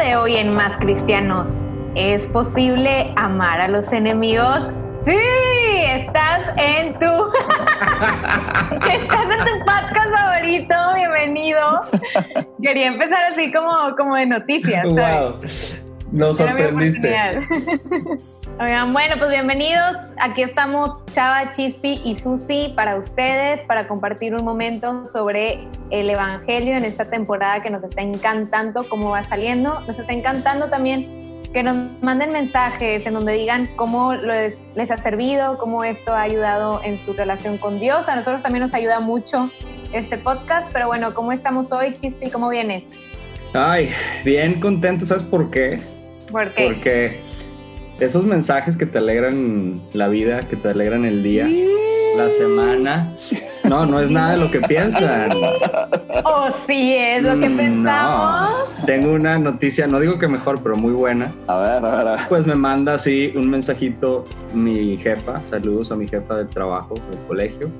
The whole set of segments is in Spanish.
De hoy en Más Cristianos, ¿es posible amar a los enemigos? Sí, estás en tu estás en tu podcast favorito, bienvenido. Quería empezar así como, como de noticias. Wow, nos sorprendiste. Oigan, bueno, pues bienvenidos. Aquí estamos Chava, Chispi y Susi para ustedes, para compartir un momento sobre el Evangelio en esta temporada que nos está encantando cómo va saliendo. Nos está encantando también que nos manden mensajes en donde digan cómo les, les ha servido, cómo esto ha ayudado en su relación con Dios. A nosotros también nos ayuda mucho este podcast, pero bueno, ¿cómo estamos hoy, Chispi? ¿Cómo vienes? Ay, bien contento, ¿sabes por qué? ¿Por qué? Porque esos mensajes que te alegran la vida, que te alegran el día, la semana, no, no es nada de lo que piensan. Oh, sí, es lo que Mm, pensamos. No. Tengo una noticia, no digo que mejor, pero muy buena. A ver, a ver, a ver. Pues me manda así un mensajito mi jefa, saludos a mi jefa del trabajo, del colegio,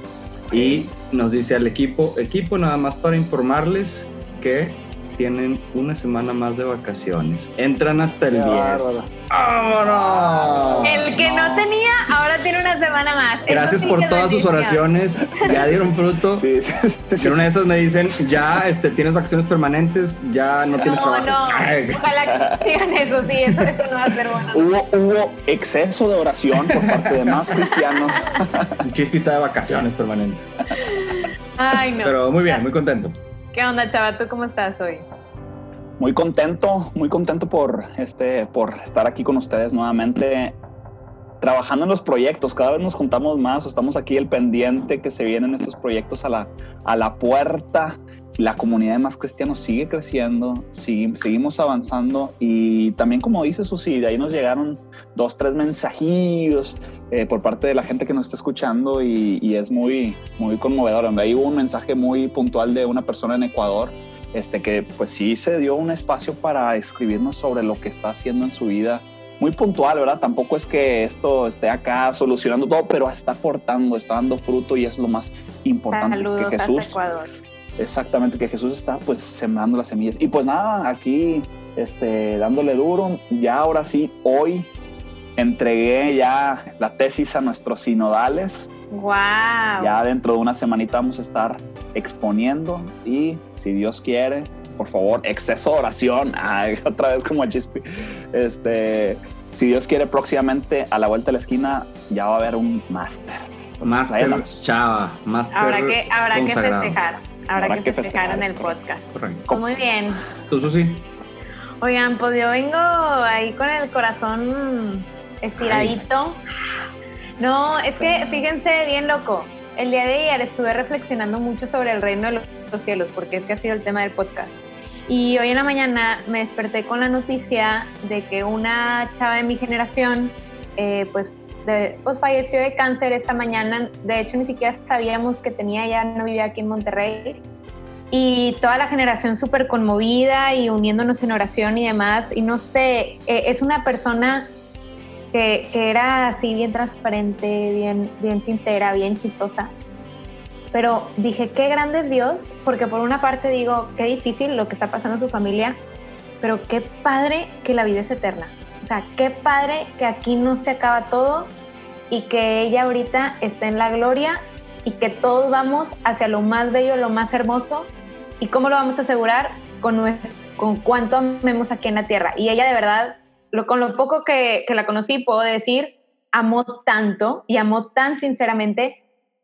y nos dice al equipo, equipo nada más para informarles que tienen una semana más de vacaciones. Entran hasta el Qué 10. bárbaro. ¡Vámonos! El que no. tenía, ahora tiene una semana más. Gracias por todas sus oraciones, ya dieron fruto. Sí, sí, sí, En una de esas me dicen, ya este, tienes vacaciones permanentes, ya no tienes No, trabajo. no. Ay, Ojalá que digan eso, sí, eso, eso no va a ser bueno. Hubo, hubo exceso de oración por parte de más cristianos. Chispi está de vacaciones permanentes. Ay, no. Pero muy bien, muy contento. ¿Qué onda, chava? ¿Tú cómo estás hoy? Muy contento, muy contento por, este, por estar aquí con ustedes nuevamente, trabajando en los proyectos. Cada vez nos juntamos más, estamos aquí el pendiente que se vienen estos proyectos a la, a la puerta. La comunidad de más cristianos sigue creciendo, seguimos avanzando y también como dice Susi, de ahí nos llegaron dos, tres mensajillos eh, por parte de la gente que nos está escuchando y, y es muy, muy conmovedor. Ahí hubo un mensaje muy puntual de una persona en Ecuador este, que pues sí se dio un espacio para escribirnos sobre lo que está haciendo en su vida. Muy puntual, ¿verdad? Tampoco es que esto esté acá solucionando todo, pero está aportando, está dando fruto y es lo más importante Saludos que Jesús, Ecuador. exactamente, que Jesús está pues sembrando las semillas. Y pues nada, aquí este, dándole duro, ya ahora sí, hoy entregué ya la tesis a nuestros sinodales. Wow. Ya dentro de una semanita vamos a estar exponiendo y si Dios quiere, por favor, exceso de oración. Ay, otra vez como a Chispi. Este, si Dios quiere, próximamente a la vuelta de la esquina ya va a haber un máster. Máster. Chava, máster Habrá que, habrá que festejar. Habrá, Habrá que, que festejar, festejar, en el podcast. Correcto. Muy bien. ¿Tú, Susi? Oigan, pues yo vengo ahí con el corazón estiradito. No, es que fíjense bien loco. El día de ayer estuve reflexionando mucho sobre el reino de los- los cielos, porque ese ha sido el tema del podcast. Y hoy en la mañana me desperté con la noticia de que una chava de mi generación, eh, pues, de- pues falleció de cáncer esta mañana. De hecho, ni siquiera sabíamos que tenía, ya no vivía aquí en Monterrey y toda la generación súper conmovida y uniéndonos en oración y demás. Y no sé, eh, es una persona que, era así bien transparente, bien, bien sincera, bien chistosa. Pero dije, qué grande es Dios, porque por una parte digo, qué difícil lo que está pasando en su familia, pero qué padre que la vida es eterna. O sea, qué padre que aquí no se acaba todo y que ella ahorita está en la gloria y que todos vamos hacia lo más bello, lo más hermoso. ¿Y cómo lo vamos a asegurar? Con, nues- con cuánto amemos aquí en la tierra. Y ella de verdad, lo, con lo poco que, que la conocí, puedo decir, amó tanto y amó tan sinceramente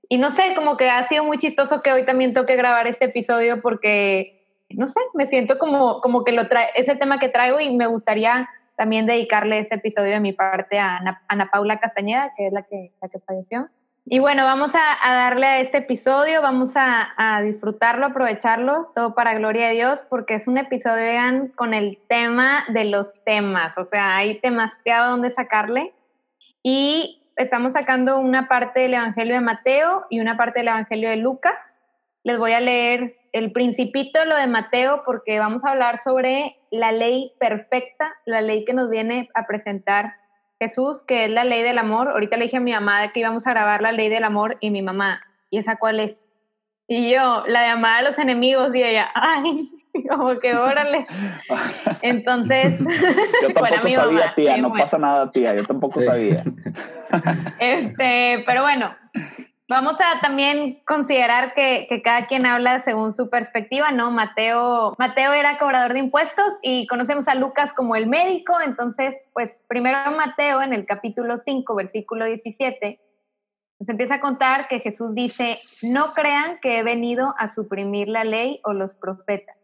y no sé, como que ha sido muy chistoso que hoy también toque grabar este episodio porque, no sé, me siento como, como que lo trae, ese tema que traigo y me gustaría también dedicarle este episodio de mi parte a Ana, Paula Castañeda, que es la que, la que falleció. Y bueno, vamos a, darle a este episodio, vamos a, disfrutarlo, aprovecharlo, todo para gloria de Dios, porque es un episodio con el tema de los temas, o sea, hay demasiado donde sacarle. Y estamos sacando una parte del Evangelio de Mateo y una parte del Evangelio de Lucas. Les voy a leer el principito, lo de Mateo, porque vamos a hablar sobre la ley perfecta, la ley que nos viene a presentar Jesús, que es la ley del amor. Ahorita le dije a mi mamá que íbamos a grabar la ley del amor y mi mamá, ¿y esa cuál es? Y yo, la de amar a los enemigos y ella, ay, como que órale. Entonces, yo tampoco sabía, tía, no pasa nada, tía, yo tampoco sabía. Este, pero bueno, Vamos a también considerar que, cada quien habla según su perspectiva, ¿no? Mateo, Mateo era cobrador de impuestos y conocemos a Lucas como el médico, entonces, pues primero Mateo en el capítulo 5, versículo 17, nos empieza a contar que Jesús dice, no crean que he venido a suprimir la ley o los profetas.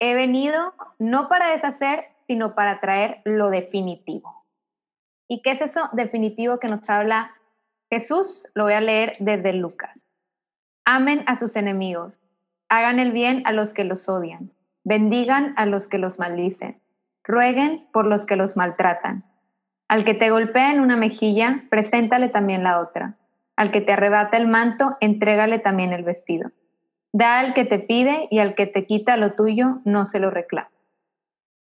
He venido no para deshacer, sino para traer lo definitivo. ¿Y qué es eso definitivo que nos habla Jesús, lo voy a leer desde Lucas. Amen a sus enemigos, hagan el bien a los que los odian, bendigan a los que los maldicen, rueguen por los que los maltratan. Al que te golpea en una mejilla, preséntale también la otra. Al que te arrebata el manto, entrégale también el vestido. Da al que te pide y al que te quita lo tuyo, no se lo reclama.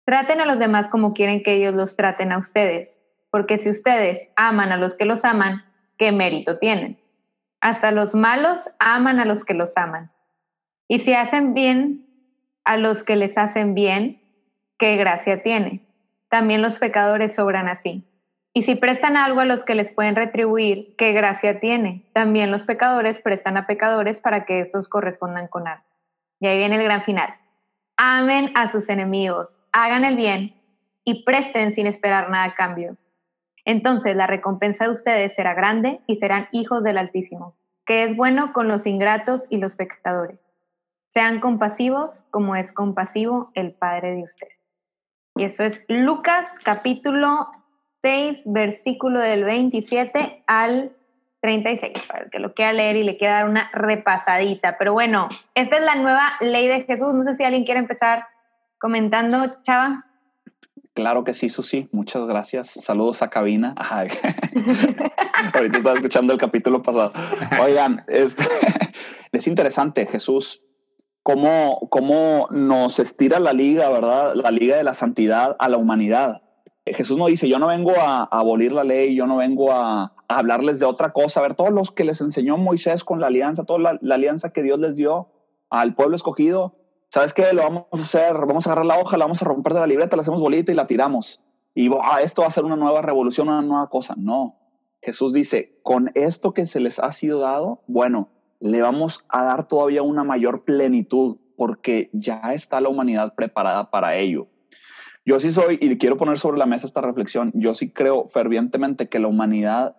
Traten a los demás como quieren que ellos los traten a ustedes, porque si ustedes aman a los que los aman, qué mérito tienen. Hasta los malos aman a los que los aman. Y si hacen bien a los que les hacen bien, qué gracia tiene. También los pecadores sobran así. Y si prestan algo a los que les pueden retribuir, qué gracia tiene. También los pecadores prestan a pecadores para que estos correspondan con algo. Y ahí viene el gran final. Amen a sus enemigos, hagan el bien y presten sin esperar nada a cambio entonces la recompensa de ustedes será grande y serán hijos del Altísimo, que es bueno con los ingratos y los pecadores. Sean compasivos como es compasivo el Padre de ustedes. Y eso es Lucas capítulo 6, versículo del 27 al 36, para el que lo quiera leer y le quiera dar una repasadita. Pero bueno, esta es la nueva ley de Jesús. No sé si alguien quiere empezar comentando, Chava. Claro que sí, Susi. Muchas gracias. Saludos a cabina. Ahorita estaba escuchando el capítulo pasado. Oigan, este, es interesante, Jesús, cómo, cómo nos estira la liga, ¿verdad? La liga de la santidad a la humanidad. Jesús no dice, yo no vengo a, abolir la ley, yo no vengo a, hablarles de otra cosa. A ver, todos los que les enseñó Moisés con la alianza, toda la alianza que Dios les dio al pueblo escogido, ¿sabes qué? Lo vamos a hacer, vamos a agarrar la hoja, la vamos a romper de la libreta, la hacemos bolita y la tiramos. Y ah, esto va a ser una nueva revolución, una nueva cosa. No. Jesús dice, con esto que se les ha sido dado, bueno, le vamos a dar todavía una mayor plenitud porque ya está la humanidad preparada para ello. Yo sí soy, y quiero poner sobre la mesa esta reflexión, yo sí creo fervientemente que la humanidad,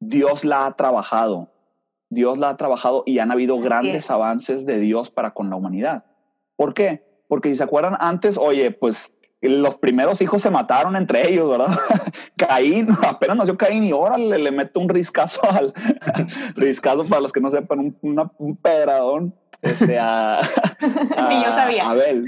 Dios la ha trabajado, Dios la ha trabajado y han habido grandes avances de Dios para con la humanidad. ¿Por qué? Porque si se acuerdan antes, oye, pues los primeros hijos se mataron entre ellos, ¿verdad? Caín, apenas nació Caín y ahora le, mete un riscazo al riscazo para los que no sepan, un, un pedradón este, a, a Abel.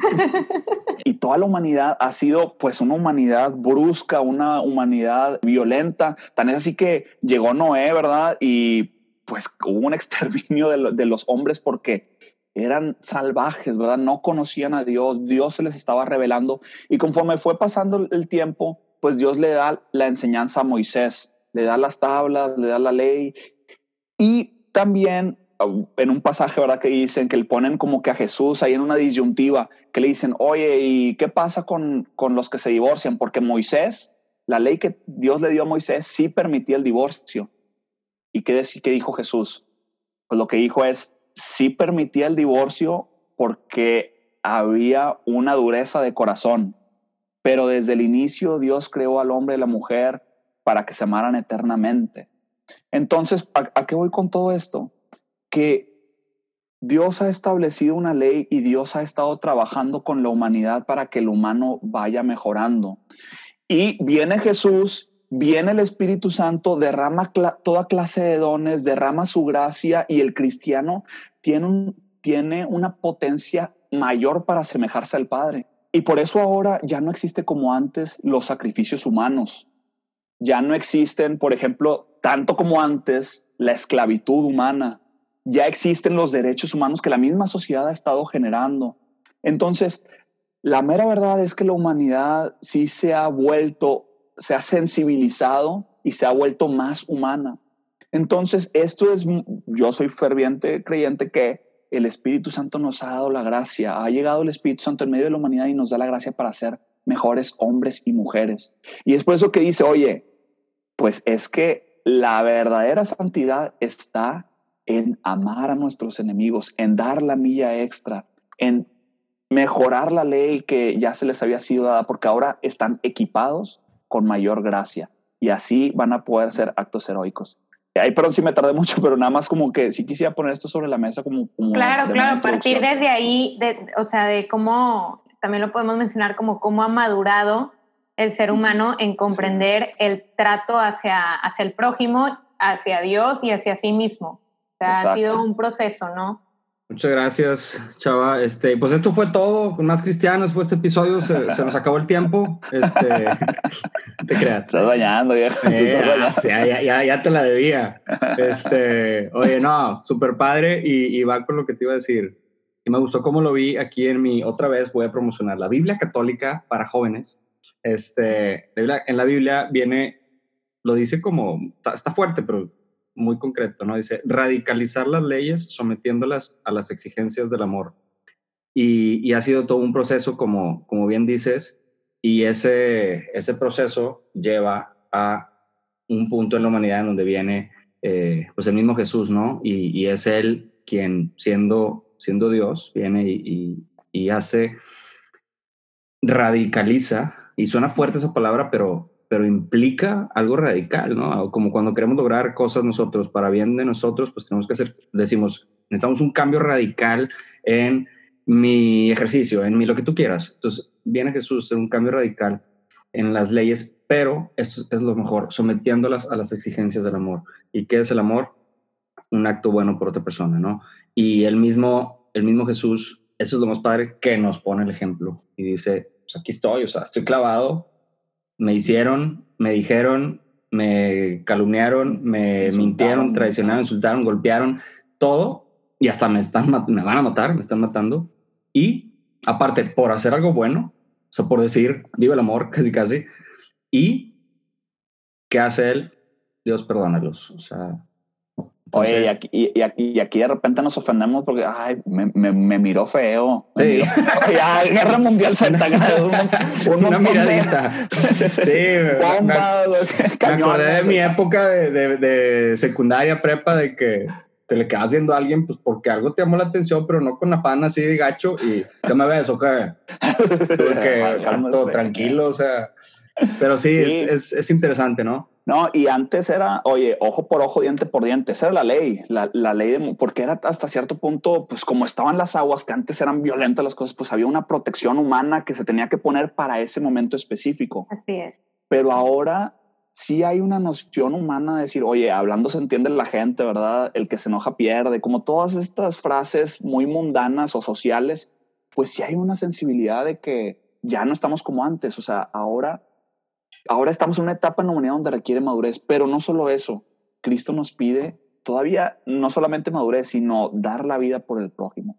Y toda la humanidad ha sido pues una humanidad brusca, una humanidad violenta. Tan es así que llegó Noé, ¿verdad? Y pues hubo un exterminio de, los hombres porque eran salvajes, ¿verdad? No conocían a Dios, Dios se les estaba revelando y conforme fue pasando el tiempo, pues Dios le da la enseñanza a Moisés, le da las tablas, le da la ley y también en un pasaje, ¿verdad? Que dicen que le ponen como que a Jesús ahí en una disyuntiva, que le dicen, oye, ¿y qué pasa con, con los que se divorcian? Porque Moisés, la ley que Dios le dio a Moisés sí permitía el divorcio. ¿Y qué, qué dijo Jesús? Pues lo que dijo es, sí permitía el divorcio porque había una dureza de corazón, pero desde el inicio Dios creó al hombre y la mujer para que se amaran eternamente. Entonces, ¿a, qué voy con todo esto? Que Dios ha establecido una ley y Dios ha estado trabajando con la humanidad para que el humano vaya mejorando. Y viene Jesús, viene el Espíritu Santo, derrama toda clase de dones, derrama su gracia y el cristiano tiene, tiene una potencia mayor para asemejarse al Padre. Y por eso ahora ya no existe como antes los sacrificios humanos. Ya no existen, por ejemplo, tanto como antes, la esclavitud humana. Ya existen los derechos humanos que la misma sociedad ha estado generando. Entonces, la mera verdad es que la humanidad sí se ha vuelto, se ha sensibilizado y se ha vuelto más humana. Entonces, esto es, yo soy ferviente creyente que el Espíritu Santo nos ha dado la gracia, ha llegado el Espíritu Santo en medio de la humanidad y nos da la gracia para ser mejores hombres y mujeres. Y es por eso que dice, oye, pues es que la verdadera santidad está en amar a nuestros enemigos, en dar la milla extra, en mejorar la ley que ya se les había sido dada, porque ahora están equipados con mayor gracia y así van a poder ser actos heroicos. Ay, perdón si me tardé mucho, pero nada más como que sí quisiera poner esto sobre la mesa como... claro, claro, a partir desde ahí, de, o sea, de cómo, también lo podemos mencionar como cómo ha madurado el ser humano en comprender el trato hacia, hacia el prójimo, hacia Dios y hacia sí mismo. O sea, ha sido un proceso, ¿no? Muchas gracias, Chava. Este, pues esto fue todo. Con más cristianos fue este episodio. Se, nos acabó el tiempo. Este, te creas. Estás bañando, ya. ya, ya, ya, te la debía. Este, oye, no, súper padre. Y, y, va con lo que te iba a decir. Y me gustó cómo lo vi aquí en mi. Otra vez voy a promocionar la Biblia Católica para jóvenes. Este, en la Biblia viene, lo dice como, está fuerte, pero muy concreto, ¿no? Dice, radicalizar las leyes sometiéndolas a las exigencias del amor. Y, ha sido todo un proceso, como, como bien dices, y ese, ese proceso lleva a un punto en la humanidad en donde viene eh, pues el mismo Jesús, ¿no? Y, es Él quien, siendo, siendo Dios, viene y, y hace, radicaliza, y suena fuerte esa palabra, pero pero implica algo radical, ¿no? Como cuando queremos lograr cosas nosotros para bien de nosotros, pues tenemos que hacer, decimos, necesitamos un cambio radical en mi ejercicio, en mi lo que tú quieras. Entonces, viene Jesús a hacer un cambio radical en las leyes, pero esto es lo mejor, sometiéndolas a las exigencias del amor. ¿Y qué es el amor? Un acto bueno por otra persona, ¿no? Y el mismo, el mismo Jesús, eso es lo más padre, que nos pone el ejemplo y dice, pues aquí estoy, o sea, estoy clavado, me hicieron, me dijeron, me calumniaron, me mintieron, traicionaron, insultaron, golpearon, todo, y hasta me, están, me van a matar, me están matando. Y aparte, por hacer algo bueno, o sea, por decir, vive el amor, casi casi, y ¿qué hace él? Dios perdónalos, o sea, Oye, y aquí, y, aquí, y aquí de repente nos ofendemos porque, ay, me, me, me miró feo. sí. ya, Guerra Mundial Z, un, una miradita. sí, me, me acordé de mi época de, de, de, secundaria, prepa, de que te le quedas viendo a alguien pues porque algo te llamó la atención, pero no con afán así de gacho y ¿qué me ves o qué? Porque todo tranquilo, o sea, pero sí, sí. Es, es, es interesante, ¿no? No, y antes era, oye, ojo por ojo, diente por diente. Esa era la ley, la, la, ley de, porque era hasta cierto punto, pues como estaban las aguas, que antes eran violentas las cosas, pues había una protección humana que se tenía que poner para ese momento específico. Así es. Pero ahora sí hay una noción humana de decir, oye, hablando se entiende la gente, ¿verdad? El que se enoja pierde, como todas estas frases muy mundanas o sociales, pues sí hay una sensibilidad de que ya no estamos como antes, o sea, ahora Ahora estamos en una etapa en la humanidad donde requiere madurez, pero no solo eso, Cristo nos pide todavía no solamente madurez, sino dar la vida por el prójimo.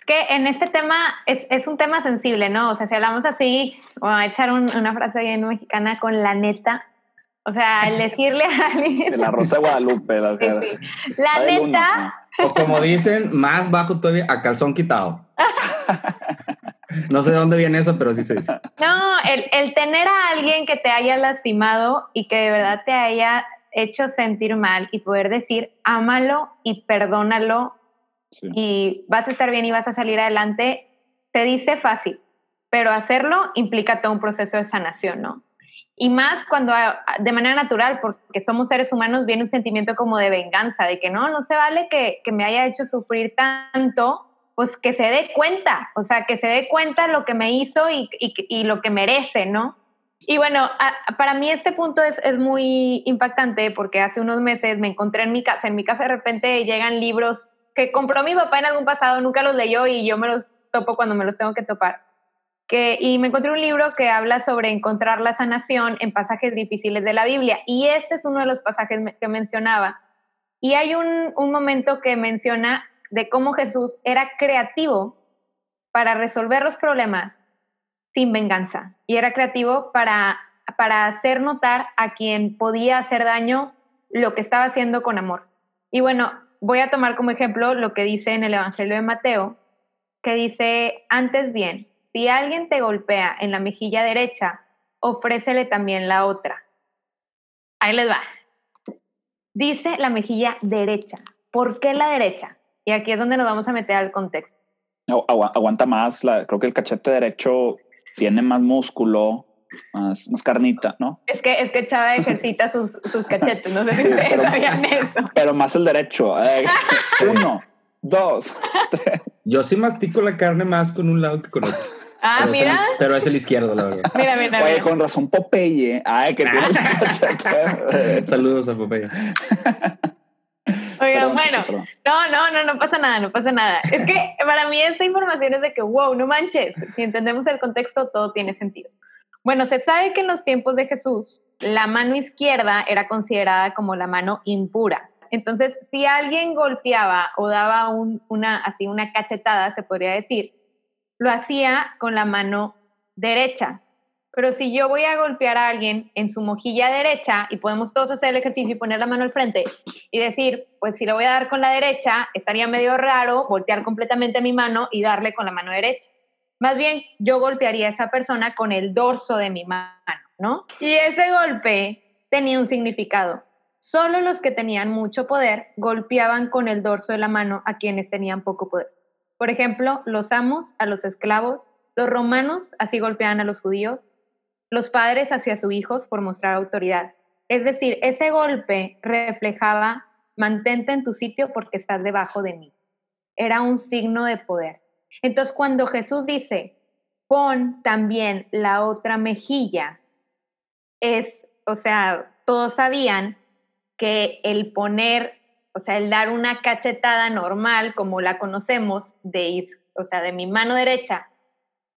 Es que en este tema es, es un tema sensible, ¿no? O sea, si hablamos así, voy a echar una frase bien mexicana con la neta, o sea, el decirle a alguien... De la Rosa de Guadalupe. La, la neta... O como dicen, más bajo todavía, a calzón quitado. No sé de dónde viene eso, pero sí se dice. No, el, el, tener a alguien que te haya lastimado y que de verdad te haya hecho sentir mal y poder decir, ámalo y perdónalo y vas a estar bien y vas a salir adelante, te dice fácil, pero hacerlo implica todo un proceso de sanación, ¿no? Y más cuando de manera natural, porque somos seres humanos, viene un sentimiento como de venganza, de que no, no se vale que, que me haya hecho sufrir tanto, pues que se dé cuenta, o sea, que se dé cuenta lo que me hizo y, y, y lo que merece, ¿no? Y bueno, para mí este punto es, es, muy impactante porque hace unos meses me encontré en mi casa, en mi casa de repente llegan libros que compró mi papá en algún pasado, nunca los leyó y yo me los topo cuando me los tengo que topar. Que, y me encontré un libro que habla sobre encontrar la sanación en pasajes difíciles de la Biblia. Y este es uno de los pasajes que mencionaba. Y hay un, un momento que menciona de cómo Jesús era creativo para resolver los problemas sin venganza. Y era creativo para, para hacer notar a quien podía hacer daño lo que estaba haciendo con amor. Y bueno, voy a tomar como ejemplo lo que dice en el Evangelio de Mateo, que dice, antes bien, si alguien te golpea en la mejilla derecha, ofrécele también la otra. Ahí les va. Dice la mejilla derecha. ¿Por qué la derecha? Y aquí es donde nos vamos a meter al contexto. aguanta más, creo que el cachete derecho tiene más músculo, más, más carnita, ¿no? Es que, es que Chava ejercita sus, sus cachetes, no sé si pero, sabían eso. Pero más el derecho. Eh, uno, dos, tres. Yo sí mastico la carne más con un lado que con otro. Ah, pero mira. Es el, pero es el izquierdo, la verdad. Mira, mira, Oye, mira. con razón Popeye. Ay, que tiene cachete. Saludos a Popeye. Oigan, bueno, no, no, no, no pasa nada, no pasa nada. Es que para mí esta información es de que, wow, no manches, si entendemos el contexto, todo tiene sentido. Bueno, se sabe que en los tiempos de Jesús, la mano izquierda era considerada como la mano impura. Entonces, si alguien golpeaba o daba un, una, así una cachetada, se podría decir, lo hacía con la mano derecha. Pero si yo voy a golpear a alguien en su mojilla derecha y podemos todos hacer el ejercicio y poner la mano al frente y decir, pues si lo voy a dar con la derecha, estaría medio raro voltear completamente mi mano y darle con la mano derecha. Más bien, yo golpearía a esa persona con el dorso de mi mano, ¿no? Y ese golpe tenía un significado. Solo los que tenían mucho poder golpeaban con el dorso de la mano a quienes tenían poco poder. Por ejemplo, los amos a los esclavos, los romanos así golpeaban a los judíos, los padres hacia sus hijos por mostrar autoridad. Es decir, ese golpe reflejaba, mantente en tu sitio porque estás debajo de mí. Era un signo de poder. Entonces, cuando Jesús dice, pon también la otra mejilla, es, o sea, todos sabían que el poner, o sea, el dar una cachetada normal, como la conocemos, de, o sea, de mi mano derecha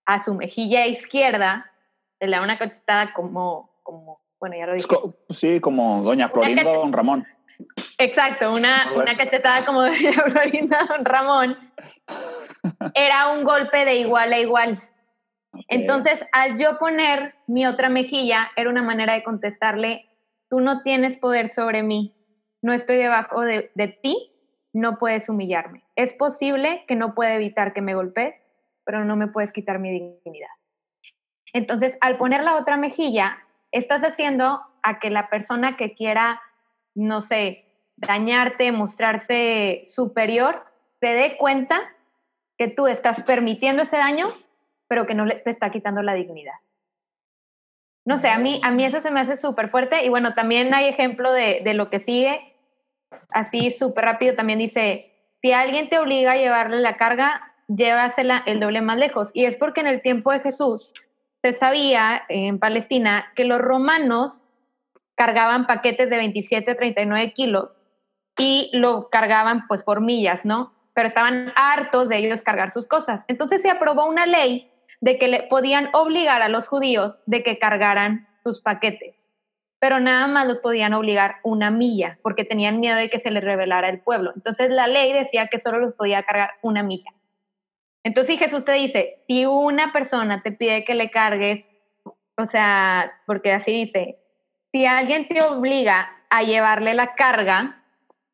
a su mejilla izquierda, le da una cachetada como, como bueno, ya lo dije. Sí, como Doña Florinda Don Ramón. Exacto, una, una cachetada como Doña Florinda Don Ramón. Era un golpe de igual a igual. Okay. Entonces, al yo poner mi otra mejilla, era una manera de contestarle, tú no tienes poder sobre mí, no estoy debajo de, de ti, no puedes humillarme. Es posible que no pueda evitar que me golpees, pero no me puedes quitar mi dignidad. Entonces, al poner la otra mejilla, estás haciendo a que la persona que quiera, no sé, dañarte, mostrarse superior, se dé cuenta que tú estás permitiendo ese daño, pero que no te está quitando la dignidad. No sé, a mí, a mí eso se me hace súper fuerte y bueno, también hay ejemplo de, de lo que sigue, así súper rápido, también dice, si alguien te obliga a llevarle la carga, llévasela el doble más lejos. Y es porque en el tiempo de Jesús, se sabía en Palestina que los romanos cargaban paquetes de 27 a 39 kilos y lo cargaban pues por millas, ¿no? Pero estaban hartos de ellos cargar sus cosas. Entonces se aprobó una ley de que le podían obligar a los judíos de que cargaran sus paquetes, pero nada más los podían obligar una milla porque tenían miedo de que se les revelara el pueblo. Entonces la ley decía que solo los podía cargar una milla. Entonces, si Jesús te dice, si una persona te pide que le cargues, o sea, porque así dice, si alguien te obliga a llevarle la carga,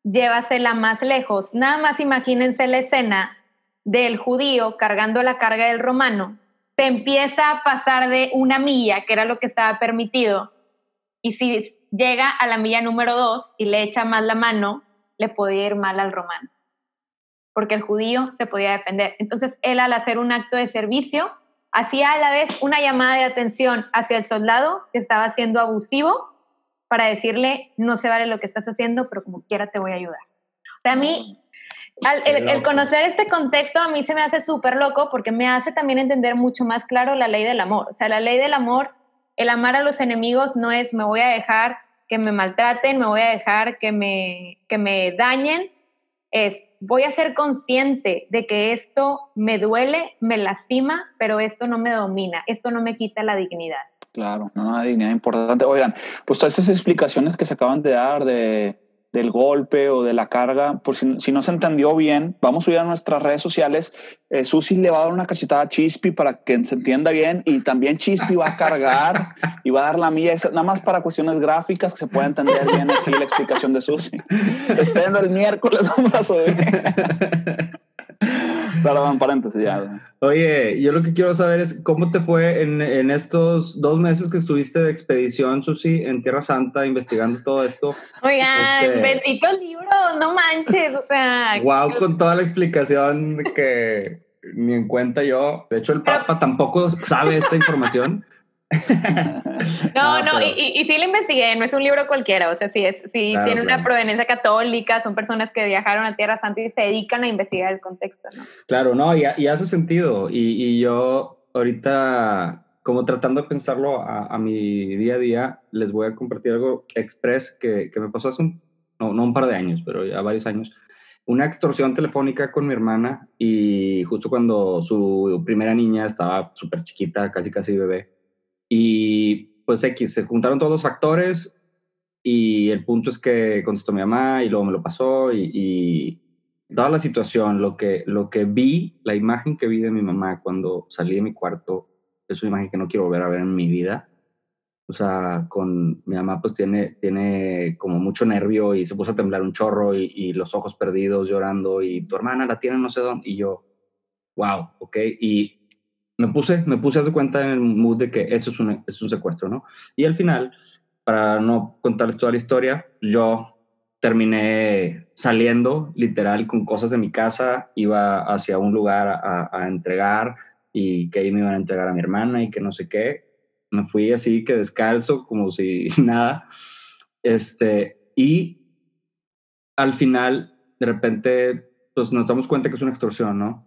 llévasela más lejos. Nada más imagínense la escena del judío cargando la carga del romano. Te empieza a pasar de una milla, que era lo que estaba permitido, y si llega a la milla número dos y le echa más la mano, le podía ir mal al romano porque el judío se podía defender. Entonces, él al hacer un acto de servicio, hacía a la vez una llamada de atención hacia el soldado que estaba siendo abusivo para decirle, no se vale lo que estás haciendo, pero como quiera te voy a ayudar. O sea, a mí, el, conocer este contexto a mí se me hace súper loco porque me hace también entender mucho más claro la ley del amor. O sea, la ley del amor, el amar a los enemigos no es me voy a dejar que me maltraten, me voy a dejar que me, que me dañen, es voy a ser consciente de que esto me duele, me lastima, pero esto no me domina, esto no me quita la dignidad. Claro, no, una dignidad importante. Oigan, pues todas esas explicaciones que se acaban de dar de, del golpe o de la carga, por si, no se entendió bien, vamos a subir a nuestras redes sociales. Eh, Susi le va a dar una cachetada a Chispi para que se entienda bien y también Chispi va a cargar y va a dar la mía, nada más para cuestiones gráficas que se pueda entender bien aquí la explicación de Susi. Esperen el miércoles, vamos a subir. Perdón, paréntesis ya. Oye, yo lo que quiero saber es cómo te fue en, en, estos dos meses que estuviste de expedición, Susi, en Tierra Santa, investigando todo esto. Oigan, este... bendito libro, no manches, o sea. Wow, con toda la explicación que ni en cuenta yo. De hecho, el Papa tampoco sabe esta información. no, no, y, y, sí lo investigué, no es un libro cualquiera, o sea, sí, es, sí tiene una proveniencia católica, son personas que viajaron a Tierra Santa y se dedican a investigar el contexto, ¿no? Claro, no, y, y hace sentido, y, yo ahorita, como tratando de pensarlo a, mi día a día, les voy a compartir algo express que, que me pasó hace un, no, no un par de años, pero ya varios años, una extorsión telefónica con mi hermana y justo cuando su primera niña estaba súper chiquita, casi casi bebé, y pues X, se juntaron todos los factores y el punto es que contestó mi mamá y luego me lo pasó y, y toda la situación, lo que, lo que vi, la imagen que vi de mi mamá cuando salí de mi cuarto, es una imagen que no quiero volver a ver en mi vida. O sea, con mi mamá pues tiene, tiene como mucho nervio y se puso a temblar un chorro y, y los ojos perdidos llorando y tu hermana la tiene no sé dónde y yo, wow, ok. Y me puse, me puse a hacer cuenta en el mood de que esto es un, es un secuestro, ¿no? Y al final, para no contarles toda la historia, yo terminé saliendo literal con cosas de mi casa, iba hacia un lugar a, a, entregar y que ahí me iban a entregar a mi hermana y que no sé qué. Me fui así que descalzo, como si nada. Este, y al final, de repente, pues nos damos cuenta que es una extorsión, ¿no?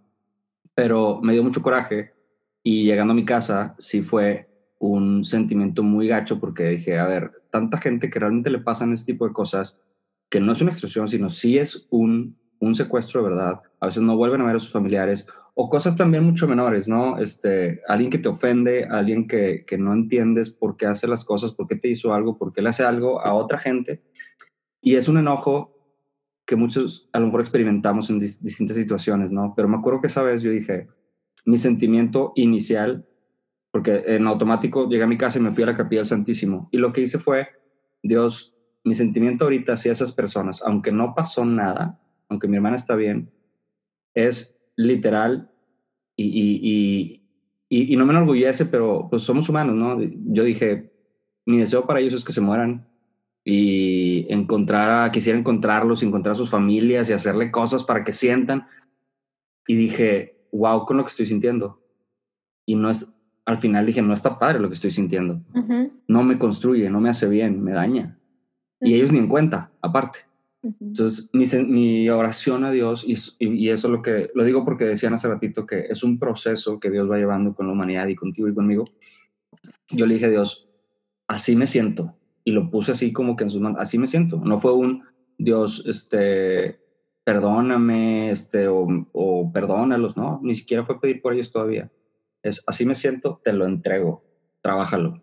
Pero me dio mucho coraje y llegando a mi casa, sí fue un sentimiento muy gacho porque dije, a ver, tanta gente que realmente le pasan este tipo de cosas, que no es una extorsión, sino sí es un, un secuestro verdad. A veces no vuelven a ver a sus familiares o cosas también mucho menores, ¿no? Este, alguien que te ofende, alguien que, que no entiendes por qué hace las cosas, por qué te hizo algo, por qué le hace algo a otra gente. Y es un enojo que muchos a lo mejor experimentamos en distintas situaciones, ¿no? Pero me acuerdo que esa vez yo dije, mi sentimiento inicial, porque en automático llegué a mi casa y me fui a la capilla del Santísimo. Y lo que hice fue, Dios, mi sentimiento ahorita hacia esas personas, aunque no pasó nada, aunque mi hermana está bien, es literal y, y, y, y, no me enorgullece, pero pues somos humanos, ¿no? Yo dije, mi deseo para ellos es que se mueran y encontrar, quisiera encontrarlos, encontrar a sus familias y hacerle cosas para que sientan. Y dije, wow con lo que estoy sintiendo. Y no es, al final dije, no está padre lo que estoy sintiendo. No me construye, no me hace bien, me daña. Y ellos ni en cuenta, aparte. Entonces, mi, mi, oración a Dios, y, y, eso lo que lo digo porque decían hace ratito que es un proceso que Dios va llevando con la humanidad y contigo y conmigo. Yo le dije a Dios, así me siento. Y lo puse así como que en sus manos, así me siento. No fue un Dios, este, perdóname, este, o, o, perdónalos, ¿no? Ni siquiera fue pedir por ellos todavía. Es, así me siento, te lo entrego, trabájalo.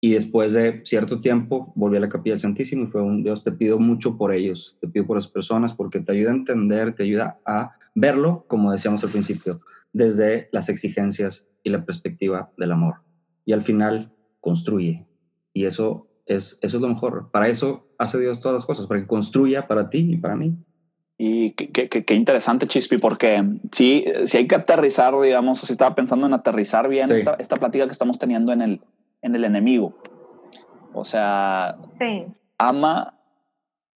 Y después de cierto tiempo volví a la capilla del Santísimo y fue un Dios, te pido mucho por ellos, te pido por las personas porque te ayuda a entender, te ayuda a verlo, como decíamos al principio, desde las exigencias y la perspectiva del amor. Y al final construye. Y eso es, eso es lo mejor. Para eso hace Dios todas las cosas, para que construya para ti y para mí. Y qué, interesante, Chispi, porque sí, sí hay que aterrizar, digamos, si estaba pensando en aterrizar bien esta, esta, plática que estamos teniendo en el, en el enemigo. O sea, ama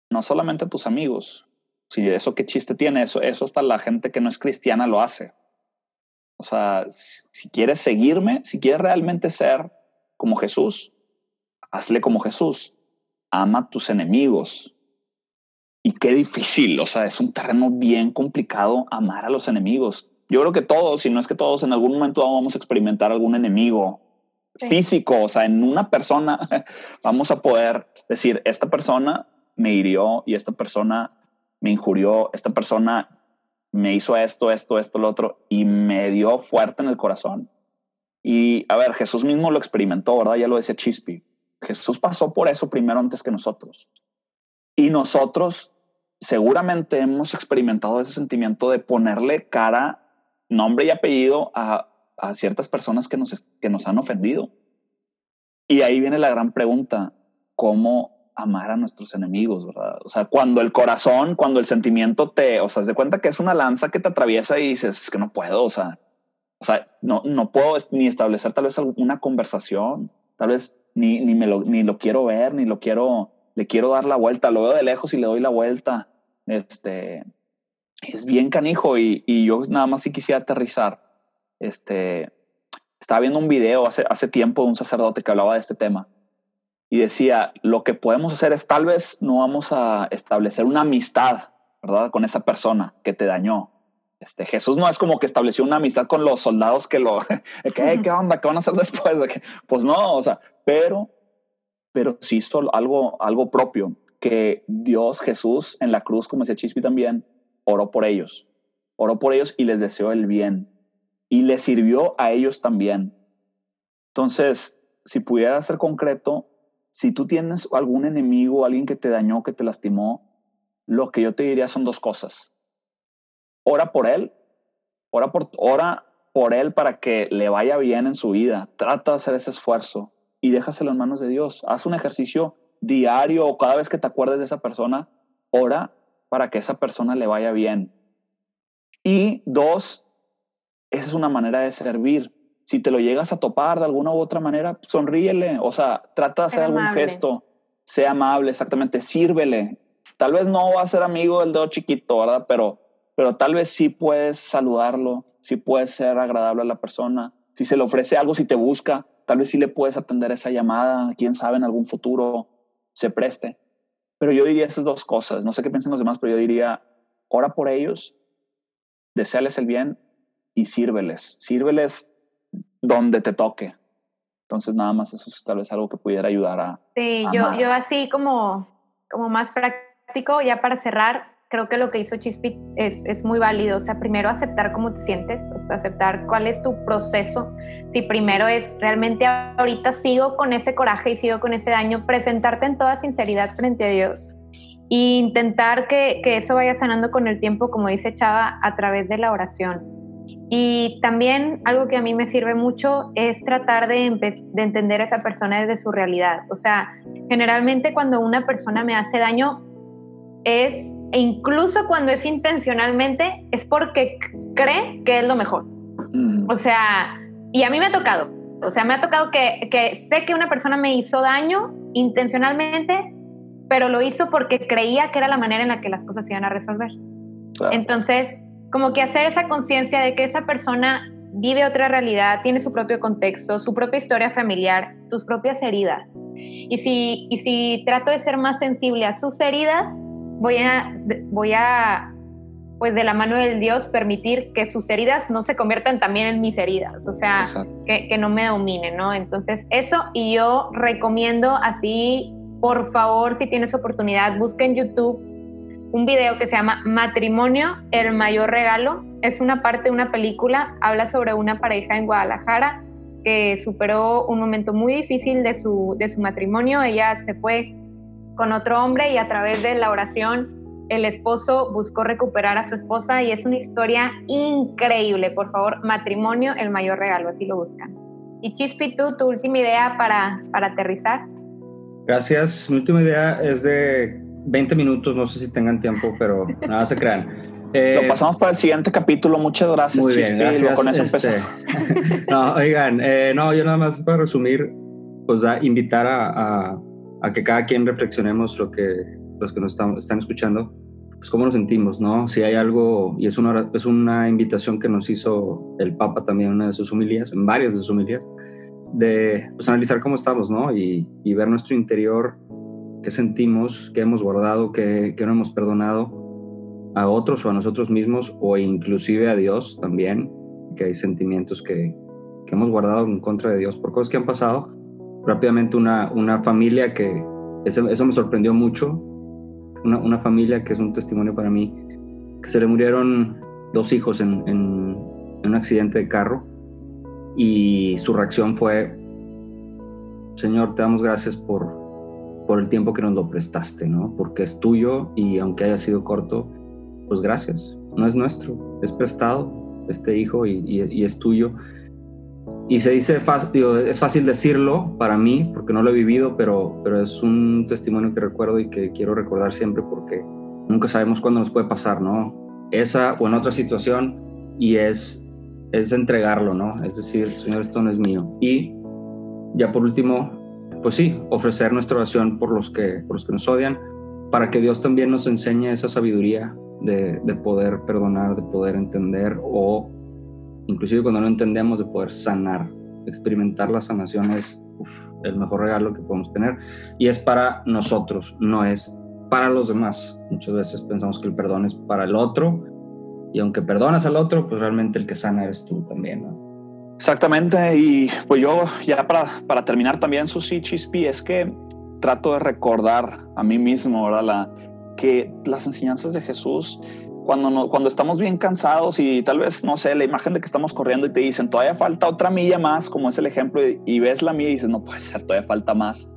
no solamente a tus amigos, si eso qué chiste tiene, eso, eso hasta la gente que no es cristiana lo hace. O sea, si quieres seguirme, si quieres realmente ser como Jesús, hazle como Jesús. Ama a tus enemigos. Y qué difícil, o sea, es un terreno bien complicado amar a los enemigos. Yo creo que todos, si no es que todos, en algún momento vamos a experimentar algún enemigo físico, o sea, en una persona vamos a poder decir, esta persona me hirió y esta persona me injurió, esta persona me hizo esto, esto, esto, lo otro, y me dio fuerte en el corazón. Y a ver, Jesús mismo lo experimentó, ¿verdad? Ya lo decía Chispi. Jesús pasó por eso primero antes que nosotros. Y nosotros seguramente hemos experimentado ese sentimiento de ponerle cara, nombre y apellido a, a ciertas personas que nos, que nos han ofendido. Y ahí viene la gran pregunta, ¿cómo amar a nuestros enemigos, ¿verdad? O sea, cuando el corazón, cuando el sentimiento te, o sea, de cuenta que es una lanza que te atraviesa y dices, es que no puedo, o sea, o sea, no, no puedo ni establecer tal vez una conversación, tal vez ni, ni, me lo, ni lo quiero ver, ni lo quiero, le quiero dar la vuelta, lo veo de lejos y le doy la vuelta. Este, es bien canijo y, y yo nada más si quisiera aterrizar. Este, estaba viendo un video hace, hace tiempo de un sacerdote que hablaba de este tema y decía, lo que podemos hacer es tal vez no vamos a establecer una amistad, ¿verdad? Con esa persona que te dañó. Este, Jesús no es como que estableció una amistad con los soldados que lo, que, ¿qué onda? ¿Qué van a hacer después? Pues no, o sea, pero, pero sí hizo algo, algo propio, que Dios, Jesús, en la cruz, como decía Chispi también, oró por ellos, oró por ellos y les deseó el bien y les sirvió a ellos también. Entonces, si pudiera ser concreto, si tú tienes algún enemigo, alguien que te dañó, que te lastimó, lo que yo te diría son dos cosas. Ora por él, ora por, ora por él para que le vaya bien en su vida. Trata de hacer ese esfuerzo y déjaselo en manos de Dios. Haz un ejercicio diario o cada vez que te acuerdes de esa persona, ora para que esa persona le vaya bien. Y dos, esa es una manera de servir si te lo llegas a topar de alguna u otra manera, sonríele, o sea, trata de hacer algún gesto, sea amable, exactamente, sírvele. Tal vez no va a ser amigo del dedo chiquito, ¿verdad? Pero, pero tal vez sí puedes saludarlo, sí puedes ser agradable a la persona. Si se le ofrece algo, si te busca, tal vez sí le puedes atender esa llamada, quién sabe, en algún futuro se preste. Pero yo diría esas dos cosas. No sé qué piensan los demás, pero yo diría, ora por ellos, deseales el bien y sírveles. Sírveles donde te toque. Entonces, nada más eso es tal vez algo que pudiera ayudar a. Sí, yo, yo así como, como más práctico, ya para cerrar, creo que lo que hizo Chispit es, es muy válido. O sea, primero aceptar cómo te sientes, aceptar cuál es tu proceso. Si primero es realmente ahorita sigo con ese coraje y sigo con ese daño, presentarte en toda sinceridad frente a Dios e intentar que, que eso vaya sanando con el tiempo, como dice Chava, a través de la oración y también algo que a mí me sirve mucho es tratar de, de, entender a esa persona desde su realidad. O sea, generalmente cuando una persona me hace daño es, e incluso cuando es intencionalmente, es porque cree que es lo mejor. O sea, y a mí me ha tocado. O sea, me ha tocado que, que sé que una persona me hizo daño intencionalmente, pero lo hizo porque creía que era la manera en la que las cosas se iban a resolver. Entonces, como que hacer esa conciencia de que esa persona vive otra realidad, tiene su propio contexto, su propia historia familiar, sus propias heridas. Y si, y si trato de ser más sensible a sus heridas, voy a, voy a, pues de la mano del Dios, permitir que sus heridas no se conviertan también en mis heridas, o sea, que, que no me dominen, ¿no? Entonces, eso y yo recomiendo así, por favor, si tienes oportunidad, busca en YouTube un video que se llama Matrimonio, el mayor regalo. Es una parte de una película, habla sobre una pareja en Guadalajara que superó un momento muy difícil de su, de su matrimonio. Ella se fue con otro hombre y a través de la oración el esposo buscó recuperar a su esposa y es una historia increíble. Por favor, matrimonio, el mayor regalo, así lo buscan. Y Chispi, tú, tu última idea para, para aterrizar. Gracias. Mi última idea es de 20 minutos, no sé si tengan tiempo, pero nada se crean. lo eh, pasamos para el siguiente capítulo. Muchas gracias. Muy bien, gracias. Con eso este, no, oigan, eh, no, yo nada más para resumir, pues a invitar a, a, que cada quien reflexionemos lo que los que nos están, están escuchando pues cómo nos sentimos, ¿no? Si hay algo, y es una, es una invitación que nos hizo el Papa también en una de sus humilías, en varias de sus humilías, de pues, analizar cómo estamos, ¿no? Y, y ver nuestro interior, qué sentimos, qué hemos guardado, qué, qué no hemos perdonado a otros o a nosotros mismos o inclusive a Dios también, que hay sentimientos que, que hemos guardado en contra de Dios por cosas que han pasado. Rápidamente una, una familia que, eso, me sorprendió mucho, una, una, familia que es un testimonio para mí, que se le murieron dos hijos en un accidente de carro y su reacción fue, Señor, te damos gracias por, por el tiempo que nos lo prestaste, ¿no? Porque es tuyo y aunque haya sido corto, pues gracias, no es nuestro, es prestado este hijo y, y, es tuyo. Y se dice es fácil decirlo para mí, porque no lo he vivido, pero, pero es un testimonio que recuerdo y que quiero recordar siempre porque nunca sabemos cuándo nos puede pasar, ¿no? Esa o en otra situación y es, es entregarlo, ¿no? Es decir, Señor, esto no es mío. Y ya por último, pues sí, ofrecer nuestra oración por los que, por los que nos odian, para que Dios también nos enseñe esa sabiduría de, poder perdonar, de poder entender o inclusive cuando no entendemos de poder sanar. Experimentar la sanación es el mejor regalo que podemos tener y es para nosotros, no es para los demás. Muchas veces pensamos que el perdón es para el otro y aunque perdonas al otro, pues realmente el que sana eres tú también. Exactamente, y pues yo ya para, para terminar también, Susi Chispi, es que trato de recordar a mí mismo, ¿verdad? La, que las enseñanzas de Jesús, cuando, no, cuando estamos bien cansados y tal vez, no sé, la imagen de que estamos corriendo y te dicen, todavía falta otra milla más, como es el ejemplo, y, ves la milla y dices, no puede ser, todavía falta más.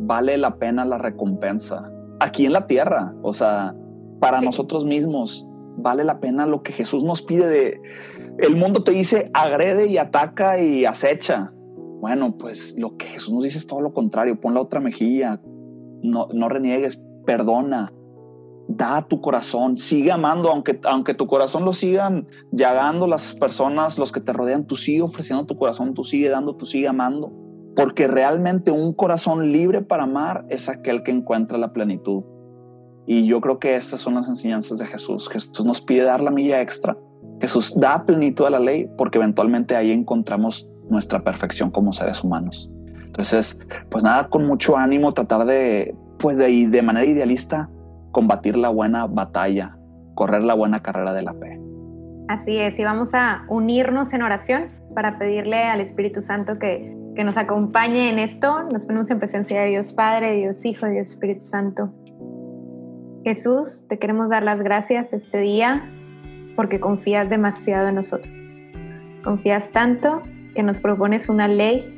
Vale la pena la recompensa. Aquí en la tierra, o sea, para nosotros mismos, vale la pena lo que Jesús nos pide de... El mundo te dice, agrede y ataca y acecha. Bueno, pues lo que Jesús nos dice es todo lo contrario, pon la otra mejilla, no, no reniegues, perdona, da tu corazón, sigue amando, aunque, aunque tu corazón lo sigan llagando las personas, los que te rodean, tú sigue ofreciendo tu corazón, tú sigue dando, tú sigue amando, porque realmente un corazón libre para amar es aquel que encuentra la plenitud. Y yo creo que estas son las enseñanzas de Jesús. Jesús nos pide dar la milla extra. Jesús da plenitud a la ley porque eventualmente ahí encontramos nuestra perfección como seres humanos. Entonces, pues nada, con mucho ánimo tratar de pues de, de manera idealista, combatir la buena batalla, correr la buena carrera de la fe. Así es, y vamos a unirnos en oración para pedirle al Espíritu Santo que, que nos acompañe en esto. Nos ponemos en presencia de Dios Padre, Dios Hijo, Dios Espíritu Santo. Jesús, te queremos dar las gracias este día porque confías demasiado en nosotros. Confías tanto que nos propones una ley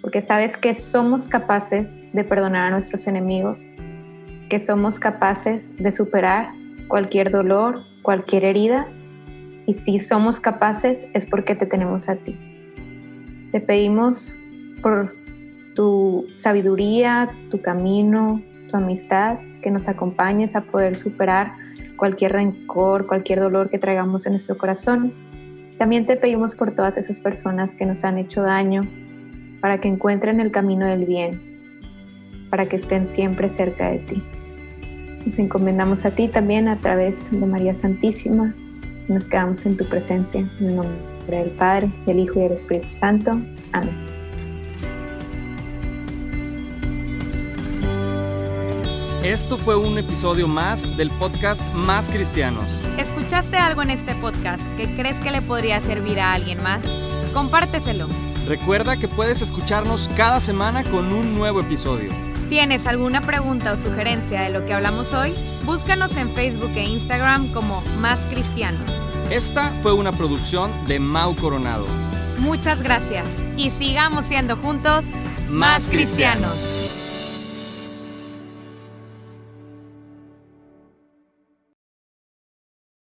porque sabes que somos capaces de perdonar a nuestros enemigos, que somos capaces de superar cualquier dolor, cualquier herida, y si somos capaces es porque te tenemos a ti. Te pedimos por tu sabiduría, tu camino, tu amistad, que nos acompañes a poder superar cualquier rencor, cualquier dolor que traigamos en nuestro corazón. También te pedimos por todas esas personas que nos han hecho daño, para que encuentren el camino del bien, para que estén siempre cerca de ti. Nos encomendamos a ti también a través de María Santísima. Nos quedamos en tu presencia. En el nombre del Padre, del Hijo y del Espíritu Santo. Amén. Esto fue un episodio más del podcast Más Cristianos. ¿Escuchaste algo en este podcast que crees que le podría servir a alguien más? Compárteselo. Recuerda que puedes escucharnos cada semana con un nuevo episodio. ¿Tienes alguna pregunta o sugerencia de lo que hablamos hoy? Búscanos en Facebook e Instagram como Más Cristianos. Esta fue una producción de Mau Coronado. Muchas gracias y sigamos siendo juntos más, cristianos.